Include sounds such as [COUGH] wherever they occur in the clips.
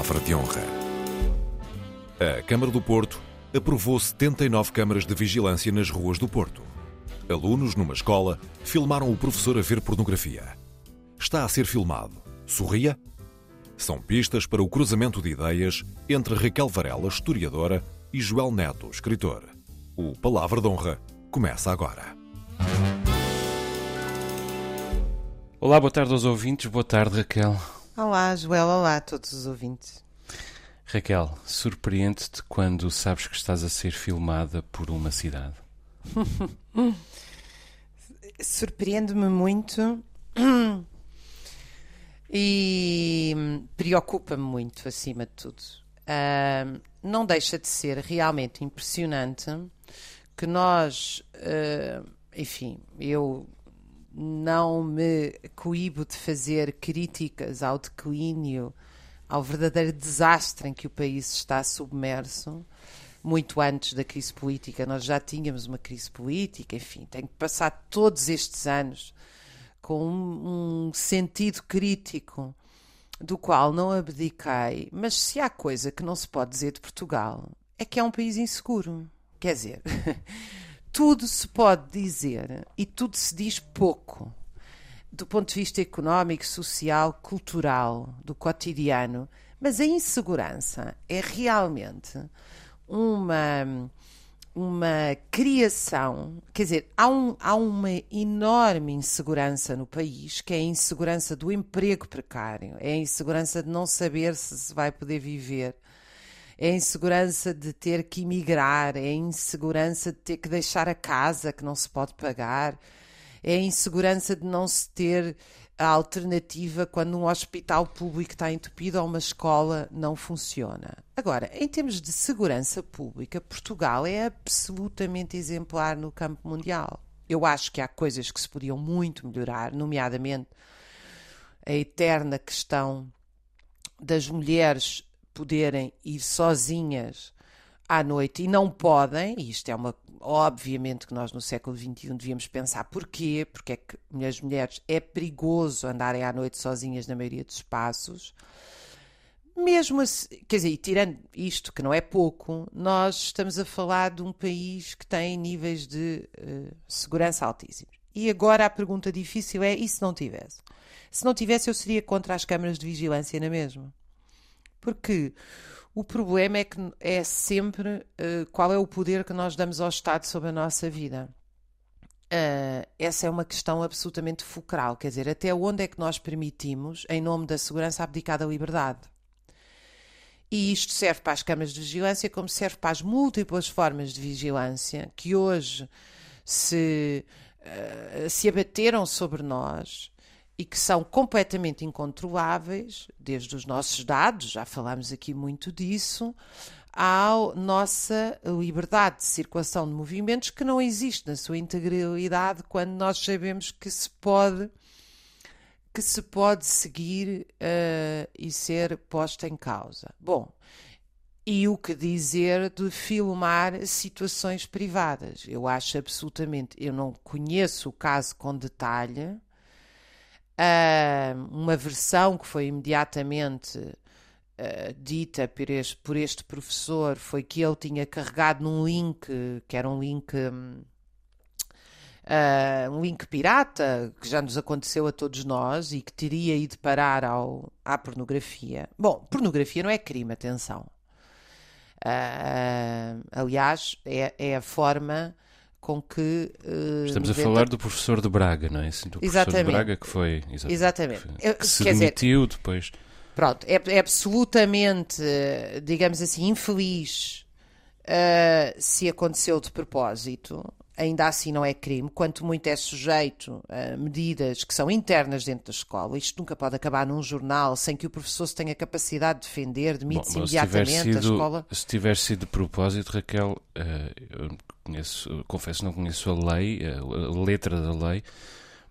palavra de honra. A Câmara do Porto aprovou 79 câmaras de vigilância nas ruas do Porto. Alunos numa escola filmaram o professor a ver pornografia. Está a ser filmado. Sorria? São pistas para o cruzamento de ideias entre Raquel Varela, historiadora, e Joel Neto, escritor. O Palavra de Honra começa agora. Olá, boa tarde aos ouvintes. Boa tarde, Raquel. Olá, Joel. Olá a todos os ouvintes. Raquel, surpreende-te quando sabes que estás a ser filmada por uma cidade? [LAUGHS] Surpreende-me muito [CLEARS THROAT] e preocupa-me muito, acima de tudo. Uh, não deixa de ser realmente impressionante que nós, uh, enfim, eu não me coíbo de fazer críticas ao declínio, ao verdadeiro desastre em que o país está submerso. Muito antes da crise política, nós já tínhamos uma crise política, enfim, tenho que passar todos estes anos com um, um sentido crítico do qual não abdiquei. Mas se há coisa que não se pode dizer de Portugal, é que é um país inseguro. Quer dizer. [LAUGHS] tudo se pode dizer e tudo se diz pouco. Do ponto de vista económico, social, cultural, do cotidiano. Mas a insegurança é realmente uma, uma criação. Quer dizer, há, um, há uma enorme insegurança no país, que é a insegurança do emprego precário, é a insegurança de não saber se se vai poder viver é a insegurança de ter que emigrar, é a insegurança de ter que deixar a casa que não se pode pagar, é a insegurança de não se ter a alternativa quando um hospital público está entupido ou uma escola não funciona. Agora, em termos de segurança pública, Portugal é absolutamente exemplar no campo mundial. Eu acho que há coisas que se podiam muito melhorar, nomeadamente a eterna questão das mulheres poderem ir sozinhas à noite e não podem, e isto é uma. Obviamente que nós no século XXI devíamos pensar porquê, porque é que as mulheres é perigoso andarem à noite sozinhas na maioria dos espaços. Mesmo assim, quer dizer, tirando isto, que não é pouco, nós estamos a falar de um país que tem níveis de uh, segurança altíssimos. E agora a pergunta difícil é: e se não tivesse? Se não tivesse, eu seria contra as câmaras de vigilância na mesma. Porque o problema é que é sempre uh, qual é o poder que nós damos ao Estado sobre a nossa vida. Uh, essa é uma questão absolutamente fulcral, quer dizer, até onde é que nós permitimos, em nome da segurança, abdicar da liberdade? E isto serve para as câmaras de vigilância, como serve para as múltiplas formas de vigilância que hoje se, uh, se abateram sobre nós e que são completamente incontroláveis, desde os nossos dados, já falámos aqui muito disso, à nossa liberdade de circulação de movimentos que não existe na sua integralidade quando nós sabemos que se pode que se pode seguir uh, e ser posta em causa. Bom, e o que dizer de filmar situações privadas? Eu acho absolutamente, eu não conheço o caso com detalhe, Uh, uma versão que foi imediatamente uh, dita por este, por este, professor foi que ele tinha carregado num link, que era um link. Um, uh, um link pirata que já nos aconteceu a todos nós e que teria ido parar ao, à pornografia. Bom, pornografia não é crime, atenção. Uh, aliás, é, é a forma com que. Uh, Estamos a falar do professor de Braga, não é? Assim, do exatamente. professor de Braga que foi. Exatamente. exatamente. Que, foi, que se demitiu dizer, depois. Pronto, é, é, absolutamente, digamos assim, infeliz uh, se aconteceu de propósito. Ainda assim não é crime, quanto muito é sujeito a medidas que são internas dentro da escola. Isto nunca pode acabar num jornal sem que o professor se tenha capacidade de defender, demite-se imediatamente sido, a escola. Se tiver sido de propósito, Raquel, uh, conheço, confesso não conheço a lei, a letra da lei,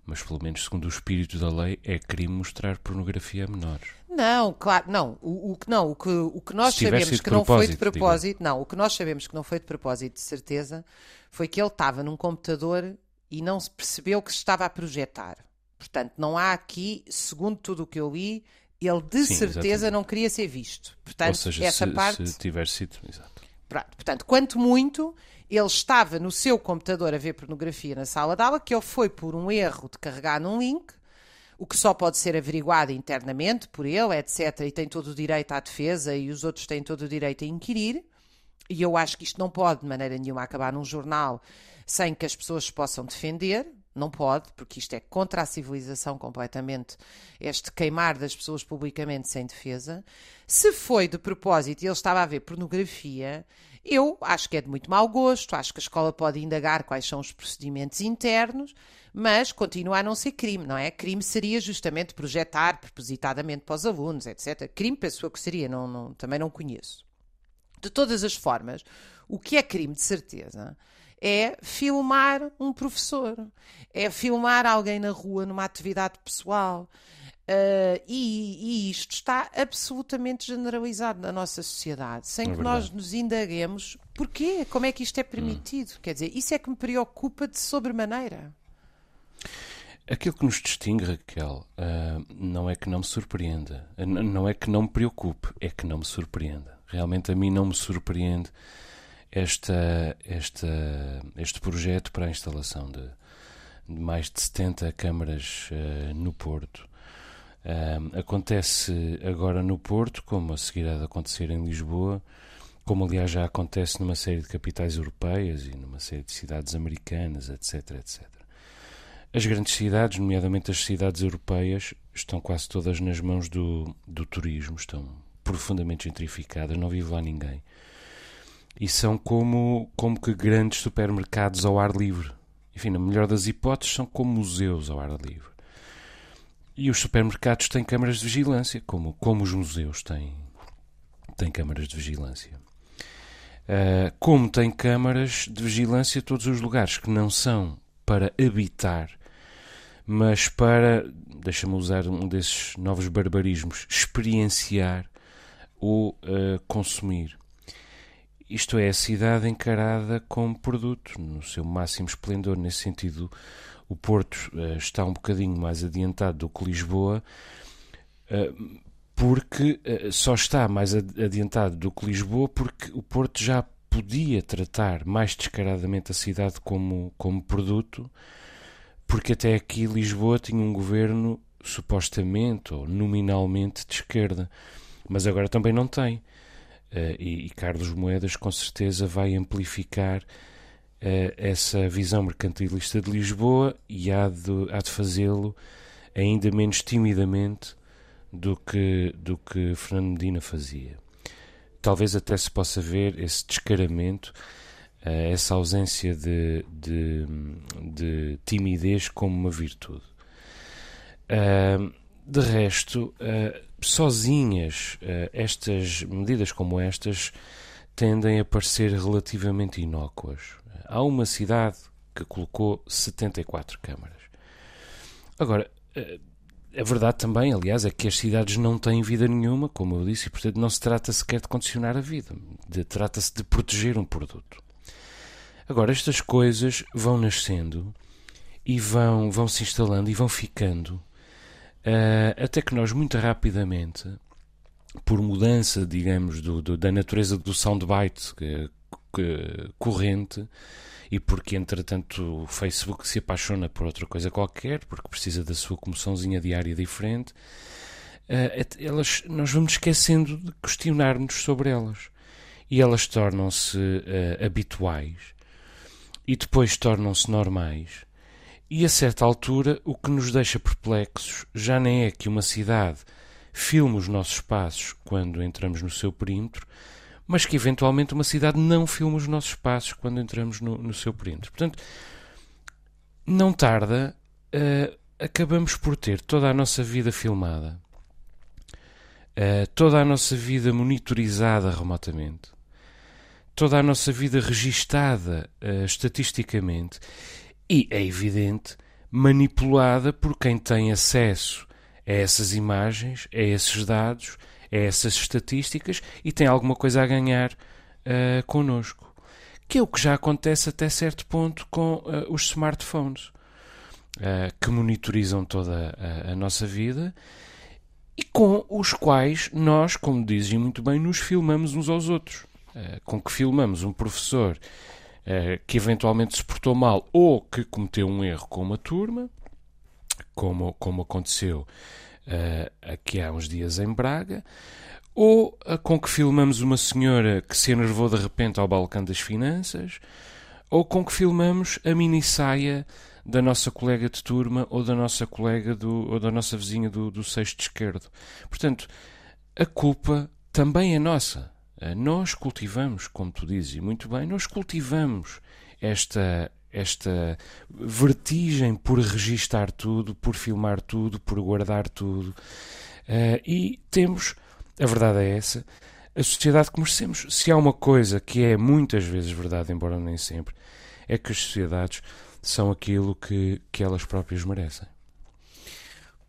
mas pelo menos segundo o espírito da lei é crime mostrar pornografia a menores. Não, claro, não. O, o que não, o que, o que nós sabemos que não foi de propósito, diga. não, o que nós sabemos que não foi de propósito, de certeza, foi que ele estava num computador e não se percebeu que se estava a projetar. Portanto, não há aqui, segundo tudo o que eu li, Ele de Sim, certeza exatamente. não queria ser visto. Portanto, Ou seja, essa se, parte. se tiver sido. Exato. Pronto, portanto, quanto muito, ele estava no seu computador a ver pornografia na sala de aula, que ele foi por um erro de carregar num link, o que só pode ser averiguado internamente por ele, etc. E tem todo o direito à defesa e os outros têm todo o direito a inquirir. E eu acho que isto não pode, de maneira nenhuma, acabar num jornal sem que as pessoas se possam defender. Não pode, porque isto é contra a civilização completamente, este queimar das pessoas publicamente sem defesa. Se foi de propósito e ele estava a ver pornografia, eu acho que é de muito mau gosto, acho que a escola pode indagar quais são os procedimentos internos, mas continua a não ser crime, não é? Crime seria justamente projetar propositadamente para os alunos, etc. Crime, penso eu que seria, não, não, também não conheço. De todas as formas, o que é crime de certeza é filmar um professor, é filmar alguém na rua numa atividade pessoal. Uh, e, e, isto está absolutamente generalizado na nossa sociedade, sem É que verdade. nós nos indaguemos porquê, como é que isto é permitido. Quer dizer, isso é que me preocupa de sobremaneira. Aquilo que nos distingue, Raquel, ah, não é que não me surpreenda, Ah, não é que não me preocupe, é que não me surpreenda. Realmente a mim não me surpreende esta, esta, este projeto para a instalação de, de mais de 70 câmaras ah, no Porto. Ah, acontece agora no Porto, como a seguir há de acontecer em Lisboa, como aliás já acontece numa série de capitais europeias e numa série de cidades americanas, etc, etc. As grandes cidades, nomeadamente as cidades europeias, estão quase todas nas mãos do, do turismo, estão profundamente gentrificadas, não vive lá ninguém. E são como, como que grandes supermercados ao ar livre. Enfim, na melhor das hipóteses, são como museus ao ar livre. E os supermercados têm câmaras de vigilância, como, como os museus têm, têm câmaras de vigilância. Uh, como tem câmaras de vigilância todos os lugares que não são para habitar, mas para, deixa-me usar um desses novos barbarismos, experienciar ou uh, consumir. Isto é, a cidade encarada como produto, no seu máximo esplendor. Nesse sentido, o Porto uh, está um bocadinho mais adiantado do que Lisboa, uh, porque uh, só está mais adiantado do que Lisboa porque o Porto já podia tratar mais descaradamente a cidade como, como produto, porque até aqui Lisboa tinha um governo supostamente ou nominalmente de esquerda, mas agora também não tem. Uh, e, e, Carlos Moedas com certeza vai amplificar essa visão mercantilista de Lisboa e há de, há de fazê-lo ainda menos timidamente do que, do que Fernando Medina fazia. Talvez até se possa ver esse descaramento, uh, essa ausência de, de, de, timidez como uma virtude. De resto, uh, sozinhas, estas medidas como estas tendem a parecer relativamente inócuas. Há uma cidade que colocou 74 câmaras. Agora, a verdade também, aliás, é que as cidades não têm vida nenhuma, como eu disse, e portanto não se trata sequer de condicionar a vida, trata-se de proteger um produto. Agora, estas coisas vão nascendo e vão, vão se instalando e vão ficando, uh, até que nós, muito rapidamente, por mudança, digamos, do, do, da natureza do soundbite que, que, corrente, e porque entretanto o Facebook se apaixona por outra coisa qualquer, porque precisa da sua comoçãozinha diária diferente, uh, elas, nós vamos esquecendo de questionar-nos sobre elas. E elas tornam-se uh, habituais e depois tornam-se normais. E a certa altura, o que nos deixa perplexos já nem é que uma cidade filme os nossos passos quando entramos no seu perímetro, mas que eventualmente uma cidade não filma os nossos passos quando entramos no, no seu perímetro. Portanto, não tarda, uh, acabamos por ter toda a nossa vida filmada, uh, toda a nossa vida monitorizada remotamente, toda a nossa vida registada uh, estatisticamente e, é evidente, manipulada por quem tem acesso a essas imagens, a esses dados a essas estatísticas e tem alguma coisa a ganhar uh, connosco. Que é o que já acontece até certo ponto com uh, os smartphones, uh, que monitorizam toda a, a, nossa vida e com os quais nós, como dizem muito bem, nos filmamos uns aos outros. Uh, com que filmamos um professor uh, que eventualmente se portou mal ou que cometeu um erro com uma turma, como, como aconteceu uh, aqui há uns dias em Braga, ou com que filmamos uma senhora que se enervou de repente ao balcão das finanças, ou com que filmamos a mini saia da nossa colega de turma ou da nossa colega do, ou da nossa vizinha do, do sexto esquerdo. Portanto, a culpa também é nossa. Eh, nós cultivamos, como tu dizes, e muito bem, nós cultivamos esta, esta vertigem por registar tudo, por filmar tudo, por guardar tudo. Uh, e temos, a verdade é essa, a sociedade que merecemos. Se há uma coisa que é muitas vezes verdade, embora nem sempre, é que as sociedades são aquilo que, que elas próprias merecem.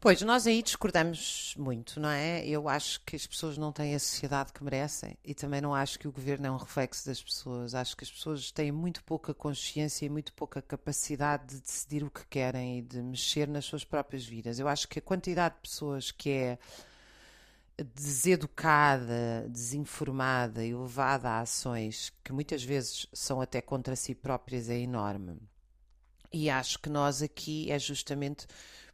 Pois, nós aí discordamos muito, não é? Eu acho que as pessoas não têm a sociedade que merecem e também não acho que o governo é um reflexo das pessoas. Acho que as pessoas têm muito pouca consciência e muito pouca capacidade de decidir o que querem e de mexer nas suas próprias vidas. Eu acho que a quantidade de pessoas que é deseducada, desinformada e levada a ações que muitas vezes são até contra si próprias é enorme. E acho que nós aqui é justamente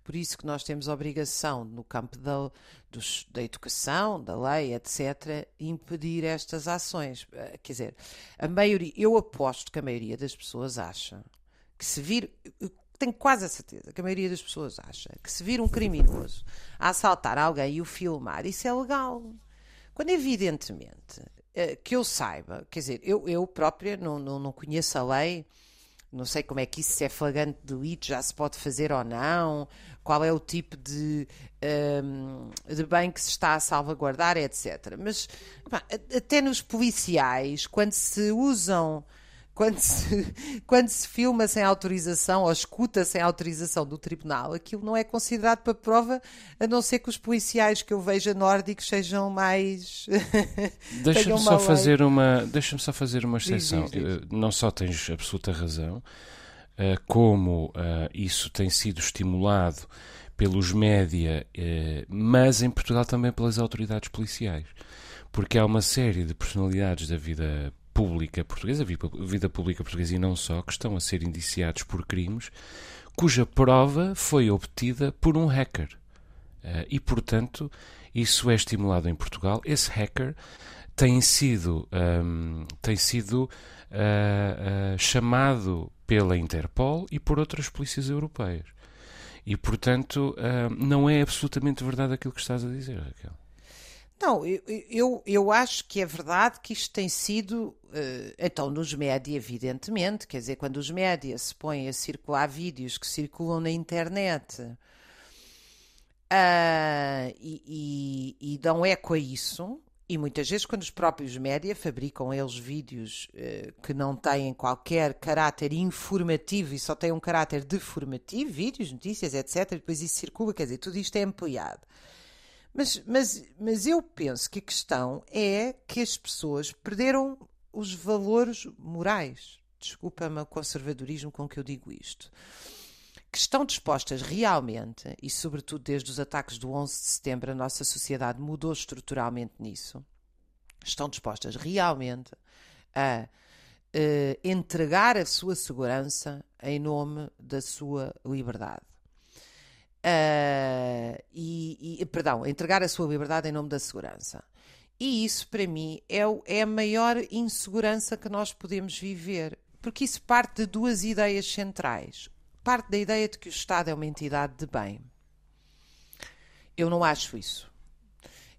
por isso que nós temos obrigação, no campo da, dos, da educação, da lei, etc., impedir estas ações. Eh, quer dizer, a maioria, eu aposto que a maioria das pessoas acha que se vir, tenho quase a certeza que a maioria das pessoas acha que se vir um criminoso a assaltar alguém e o filmar, isso é legal. Quando evidentemente eh, que eu saiba, quer dizer, eu, eu própria não, não, não conheço a lei não sei como é que isso, é flagrante delito, já se pode fazer ou não, qual é o tipo de, um, de bem que se está a salvaguardar, etc. Mas até nos policiais, quando se usam quando se, [LAUGHS] quando se filma sem autorização ou escuta sem autorização do tribunal, aquilo não é considerado para prova, a não ser que os policiais que eu veja nórdicos sejam mais. [LAUGHS] Deixa-me só, fazer uma, deixa só fazer uma exceção. Diz, diz, diz. Não só tens absoluta razão, eh, como eh, isso tem sido estimulado pelos média, eh, mas em Portugal também pelas autoridades policiais. Porque há uma série de personalidades da vida pública portuguesa, vida pública portuguesa e não só, que estão a ser indiciados por crimes cuja prova foi obtida por um hacker. Uh, e, portanto, isso é estimulado em Portugal. Esse hacker tem sido, um, ehm, tem sido uh, uh, chamado pela Interpol e por outras polícias europeias. E, portanto, não é absolutamente verdade aquilo que estás a dizer, Raquel. Não, eu, eu, eu, acho que é verdade que isto tem sido, uh, então, nos média, evidentemente, quer dizer, quando os média se põem a circular vídeos que circulam na internet uh, e, e, e, dão eco a isso, e muitas vezes quando os próprios média fabricam eles vídeos uh, que não têm qualquer caráter informativo e só têm um caráter deformativo, vídeos, notícias, etc., depois isso circula, quer dizer, tudo isto é ampliado. Mas, mas, mas eu penso que a questão é que as pessoas perderam os valores morais. Desculpa-me o conservadorismo com que eu digo isto. Que estão dispostas realmente, e sobretudo desde os ataques do 11 de setembro, a nossa sociedade mudou estruturalmente nisso. Estão dispostas realmente a uh, entregar a sua segurança em nome da sua liberdade. Uh, e, e, perdão, entregar a sua liberdade em nome da segurança. E isso, para mim, é, é a maior insegurança que nós podemos viver, porque isso parte de duas ideias centrais. Parte da ideia de que o Estado é uma entidade de bem. Eu não acho isso.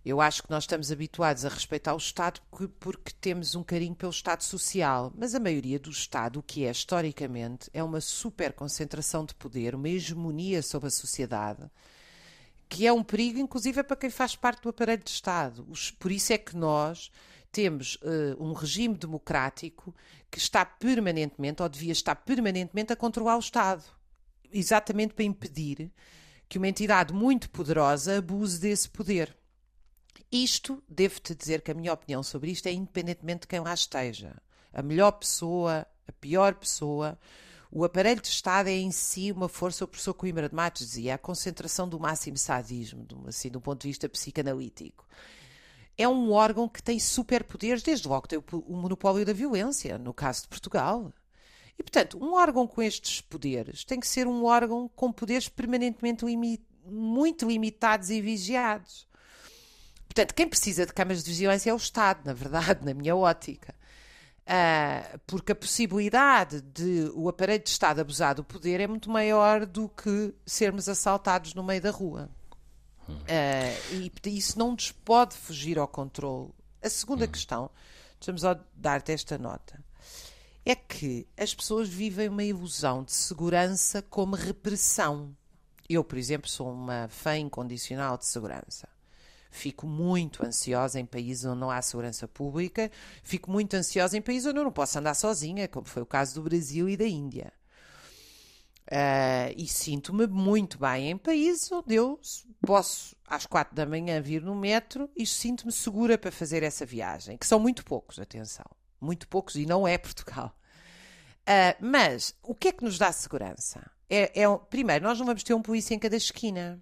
Eu acho que nós estamos habituados a respeitar o Estado porque, temos um carinho pelo Estado social, mas a maioria do Estado, o que é historicamente, é uma super concentração de poder, uma hegemonia sobre a sociedade, que é um perigo, inclusive, para quem faz parte do aparelho de Estado. Por isso é que nós temos uh, um regime democrático que está permanentemente, ou devia estar permanentemente, a controlar o Estado, exatamente para impedir que uma entidade muito poderosa abuse desse poder. Isto, devo-te dizer que a minha opinião sobre isto é independentemente de quem lá esteja. A melhor pessoa, a pior pessoa, O aparelho de Estado é em si uma força, o professor Coimbra de Matos dizia, a concentração do máximo sadismo, assim, do ponto de vista psicanalítico. É um órgão que tem superpoderes, desde logo tem o monopólio da violência, no caso de Portugal. E, portanto, um órgão com estes poderes tem que ser um órgão com poderes permanentemente limi muito limitados e vigiados. Portanto, quem precisa de câmaras de vigilância é o Estado, na verdade, [LAUGHS] na minha ótica. Uh, porque a possibilidade de o aparelho de Estado abusar do poder é muito maior do que sermos assaltados no meio da rua. Uh, e isso não nos pode fugir ao controle. A segunda hum. questão, estamos a dar-te esta nota, é que as pessoas vivem uma ilusão de segurança como repressão. Eu, por exemplo, sou uma fã incondicional de segurança. Fico muito ansiosa em países onde não há segurança pública, fico muito ansiosa em países onde eu não posso andar sozinha, como foi o caso do Brasil e da Índia. Uh, e sinto-me muito bem em países onde eu posso, às quatro da manhã, vir no metro e sinto-me segura para fazer essa viagem, que são muito poucos, atenção, muito poucos, e não é Portugal. Uh, mas o que é que nos dá segurança? É, é, primeiro, nós não vamos ter um polícia em cada esquina.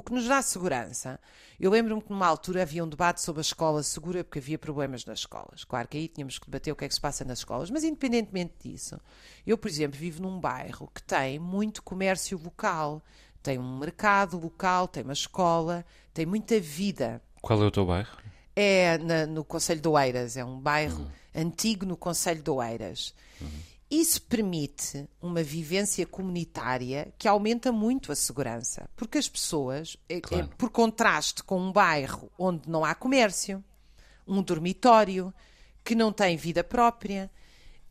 O que nos dá segurança. Eu lembro-me que numa altura havia um debate sobre a escola segura porque havia problemas nas escolas. Claro que aí tínhamos que debater o que é que se passa nas escolas, mas independentemente disso, eu, por exemplo, vivo num bairro que tem muito comércio local, tem um mercado local, tem uma escola, tem muita vida. Qual é o teu bairro? É na, no Conselho de Oeiras, é um bairro uhum. antigo no Conselho de Oeiras. Uhum. Isso permite uma vivência comunitária que aumenta muito a segurança, porque as pessoas, é, é claro. é, por contraste com um bairro onde não há comércio, um dormitório, que não tem vida própria.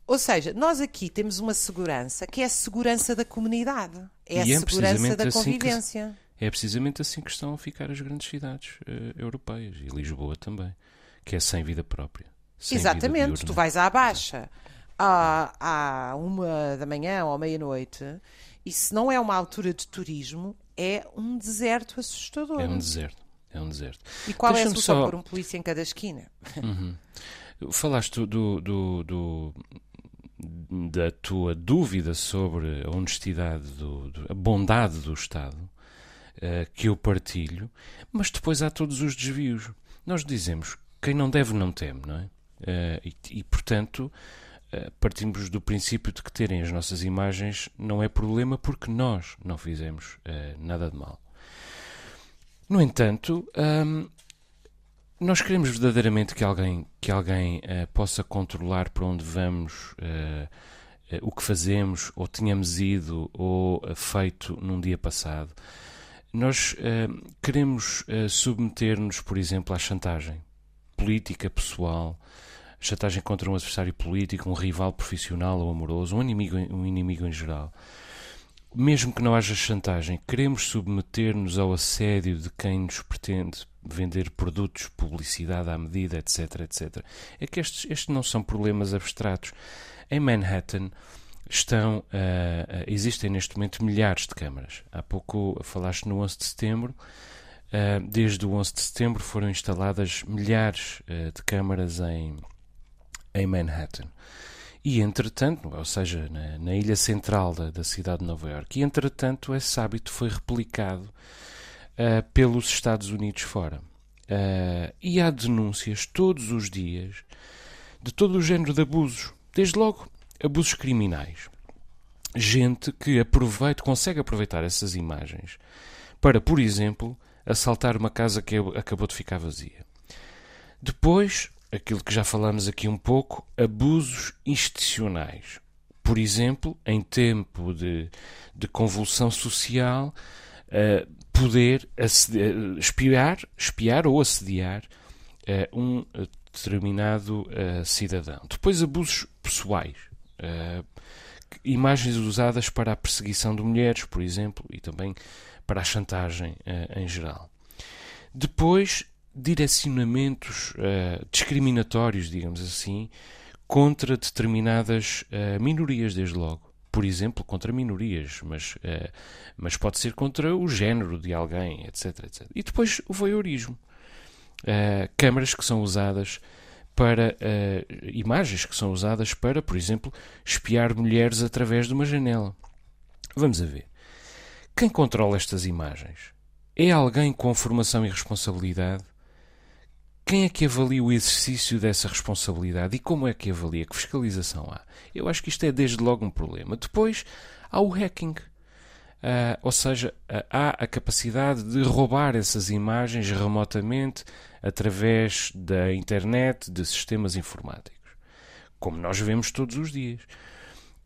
Ou seja, nós aqui temos uma segurança que é a segurança da comunidade, é e a é segurança da convivência. Assim que, é precisamente assim que estão a ficar as grandes cidades uh, europeias e Lisboa também, que é sem vida própria. Sem Exatamente, vida tu vais à Baixa à, à uma da manhã ou à meia-noite, e se não é uma altura de turismo, é um deserto assustador. É um deserto. É um deserto. E qual é a solução? Só... Pôr um polícia em cada esquina. Uhum. Falaste do, do, do, da tua dúvida sobre a honestidade, do, a bondade do Estado, uh, que eu partilho, mas depois há todos os desvios. Nós dizemos quem não deve não teme, não é? Uh, e, e, portanto, partimos do princípio de que terem as nossas imagens não é problema porque nós não fizemos uh, nada de mal. No entanto, um, nós queremos verdadeiramente que alguém, que alguém uh, possa controlar para onde vamos, uh, o que fazemos, ou tenhamos ido ou feito num dia passado. Nós queremos submeter-nos, por exemplo, à chantagem política, pessoal, chantagem contra um adversário político, um rival profissional ou amoroso, um inimigo, um inimigo em geral. Mesmo que não haja chantagem, queremos submeter-nos ao assédio de quem nos pretende vender produtos, publicidade à medida, etc, etc. É que estes, estes não são problemas abstratos. Em Manhattan estão, uh, uh, existem neste momento milhares de câmaras. Há pouco falaste no 11 de setembro. Uh, desde o 11 de setembro foram instaladas milhares de câmaras em, em Manhattan. E, entretanto, ou seja, na, na ilha central da, da, cidade de Nova York, e, entretanto, esse hábito foi replicado uh, pelos Estados Unidos fora. Uh, e há denúncias todos os dias de todo o género de abusos, desde logo abusos criminais. Gente que aproveita, consegue aproveitar essas imagens para, por exemplo, assaltar uma casa que acabou de ficar vazia. Depois, aquilo que já falamos aqui um pouco, abusos institucionais. Por exemplo, em tempo de, de convulsão social, uh, poder assediar, espiar, espiar ou assediar uh, um determinado uh, cidadão. Depois, abusos pessoais. imagens usadas para a perseguição de mulheres, por exemplo, e também para a chantagem em geral. Depois, direcionamentos uh, discriminatórios, digamos assim, contra determinadas uh, minorias, desde logo. Por exemplo, contra minorias, mas, uh, mas pode ser contra o género de alguém, etc. etc. E depois o voyeurismo. câmaras que são usadas para imagens que são usadas para, por exemplo, espiar mulheres através de uma janela. Vamos a ver. Quem controla estas imagens? É alguém com formação e responsabilidade? Quem é que avalia o exercício dessa responsabilidade e como é que avalia? Que fiscalização há? Eu acho que isto é desde logo um problema. Depois há o hacking. Uh, ou seja, uh, há a capacidade de roubar essas imagens remotamente através da internet, de sistemas informáticos, como nós vemos todos os dias.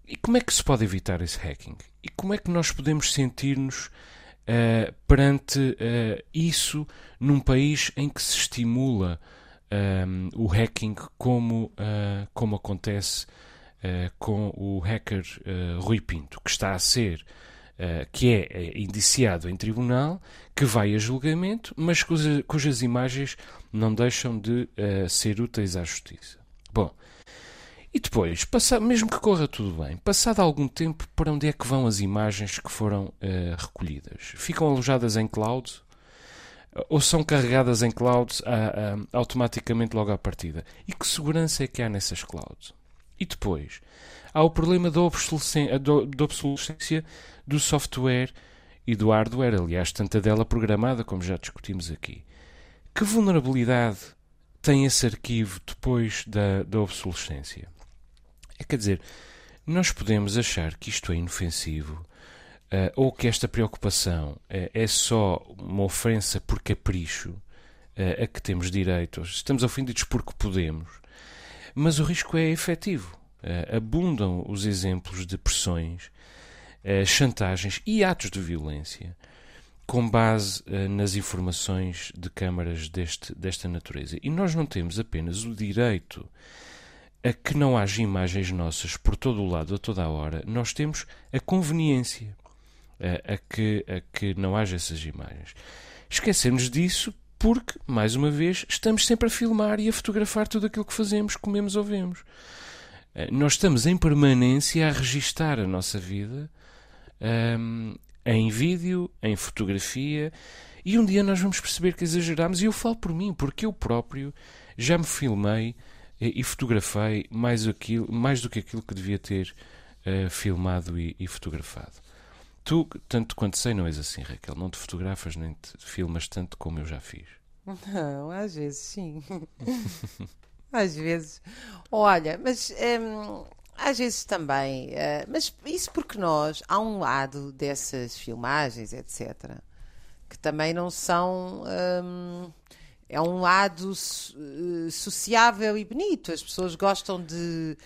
E como é que se pode evitar esse hacking? E como é que nós podemos sentir-nos uh, perante uh, isso num país em que se estimula um, o hacking como, uh, como acontece com o hacker Rui Pinto, que está a ser que é indiciado em tribunal, que vai a julgamento, mas cuja, cujas imagens não deixam de ser úteis à justiça. E depois, mesmo que corra tudo bem, passado algum tempo, para onde é que vão as imagens que foram uh, recolhidas? Ficam alojadas em cloud? Ou são carregadas em cloud automaticamente logo à partida? E que segurança é que há nessas clouds? E depois, há o problema da obsolescência, da obsolescência do software e do hardware, aliás, tanta dela programada, como já discutimos aqui. Que vulnerabilidade tem esse arquivo depois da, da obsolescência? É, quer dizer, nós podemos achar que isto é inofensivo uh, ou que esta preocupação uh, é só uma ofensa por capricho uh, a que temos direito. Estamos ofendidos porque podemos, mas o risco é efetivo. abundam os exemplos de pressões, chantagens e atos de violência com base nas informações de câmaras deste, desta natureza. E nós não temos apenas o direito a que não haja imagens nossas por todo o lado, a toda a hora, nós temos a conveniência a, a, que, a que não haja essas imagens. Esquecemos disso porque, mais uma vez, estamos sempre a filmar e a fotografar tudo aquilo que fazemos, comemos ou vemos. Eh, nós estamos em permanência a registar a nossa vida um, em vídeo, em fotografia, e um dia nós vamos perceber que exageramos, e eu falo por mim, porque eu próprio já me filmei e, fotografei mais, aquilo, mais do que aquilo que devia ter uh, filmado e, e, fotografado. Tu, tanto quanto sei, não és assim, Raquel. Não te fotografas nem te filmas tanto como eu já fiz. Não, às vezes sim. [LAUGHS] às vezes. Olha, mas hum, às vezes também. Uh, mas isso porque nós, há um lado dessas filmagens, etc., que também não são. Hum, é um lado uh, sociável e bonito. As pessoas gostam de.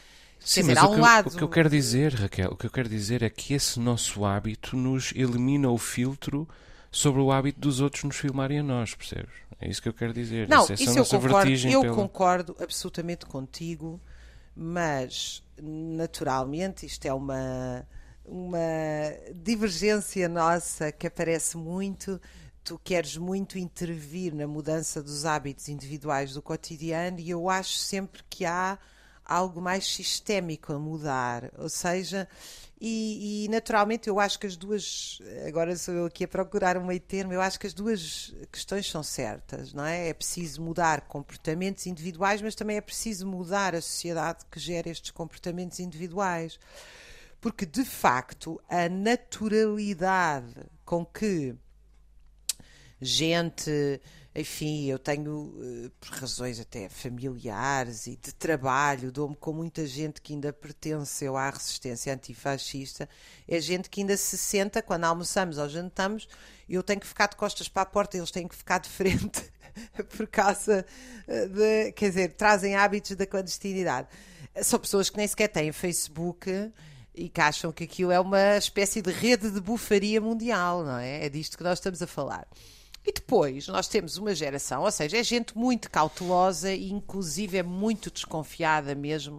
Sim, dizer, mas há um o, que, lado... o que eu quero dizer, Raquel, o que eu quero dizer é que esse nosso hábito nos elimina o filtro sobre o hábito dos outros nos filmarem a nós, percebes? É isso que eu quero dizer. Não, isso eu concordo, eu pela... concordo absolutamente contigo, mas naturalmente isto é uma, uma divergência nossa que aparece muito tu queres muito intervir na mudança dos hábitos individuais do cotidiano e eu acho sempre que há algo mais sistémico a mudar, ou seja, e, e, naturalmente eu acho que as duas, agora sou eu aqui a procurar um meio termo, eu acho que as duas questões são certas, não é? É preciso mudar comportamentos individuais, mas também é preciso mudar a sociedade que gera estes comportamentos individuais. Porque de facto a naturalidade com que gente, enfim, eu tenho, eh, por razões até familiares e de trabalho, dou-me com muita gente que ainda pertenceu à resistência antifascista, é gente que ainda se senta, quando almoçamos ou jantamos, eu tenho que ficar de costas para a porta, eles têm que ficar de frente, [LAUGHS] por causa eh, de, quer dizer, trazem hábitos da clandestinidade. São pessoas que nem sequer têm Facebook e que acham que aquilo é uma espécie de rede de bufaria mundial, não é? É disto que nós estamos a falar. E depois nós temos uma geração, ou seja, é gente muito cautelosa e inclusive é muito desconfiada mesmo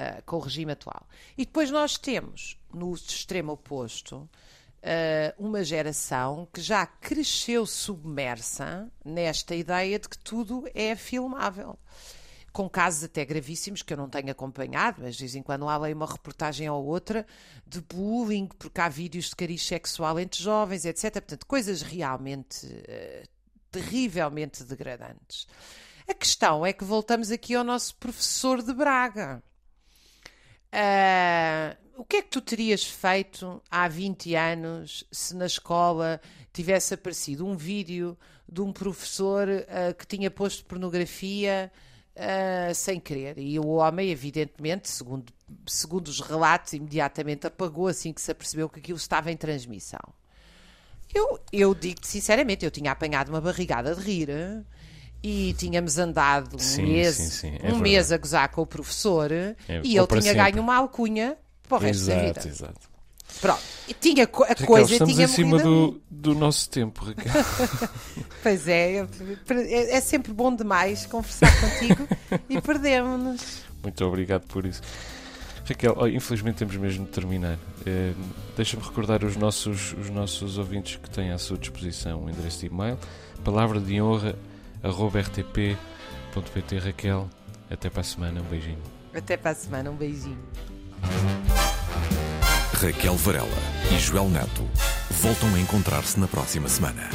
uh, com o regime atual. E depois nós temos, no extremo oposto, uh, uma geração que já cresceu submersa nesta ideia de que tudo é filmável com casos até gravíssimos que eu não tenho acompanhado, mas de vez em quando há ali uma reportagem ou outra de bullying, porque há vídeos de cariz sexual entre jovens, etc. Portanto, coisas realmente uh, terrivelmente degradantes. A questão é que voltamos aqui ao nosso professor de Braga. Ah, o que é que tu terias feito há 20 anos se na escola tivesse aparecido um vídeo de um professor ah, que tinha posto pornografia ah, sem querer? E o homem, evidentemente, segundo, segundo os relatos, imediatamente apagou assim que se apercebeu que aquilo estava em transmissão. Eu, eu digo-te sinceramente, eu tinha apanhado uma barrigada de rir e tínhamos andado um Sim, mês, sim, sim, é um mês a gozar com o professor e ou ele tinha sempre. ganho uma alcunha para o resto da Exato, vida. exato. Pronto. Tinha a Raquel, coisa estamos tinha em cima do, do nosso tempo, Raquel. [LAUGHS] Pois é, é, é sempre bom demais conversar contigo e perdemos-nos. Muito obrigado por isso. Raquel, olha, infelizmente temos mesmo de terminar. Eh, Deixa-me recordar os nossos, os nossos ouvintes que têm à sua disposição o endereço de e-mail, palavra de honra, rtp.pt. Raquel, até para a semana, um beijinho. Até para a semana, um beijinho. Raquel Varela e Joel Neto voltam a encontrar-se na próxima semana.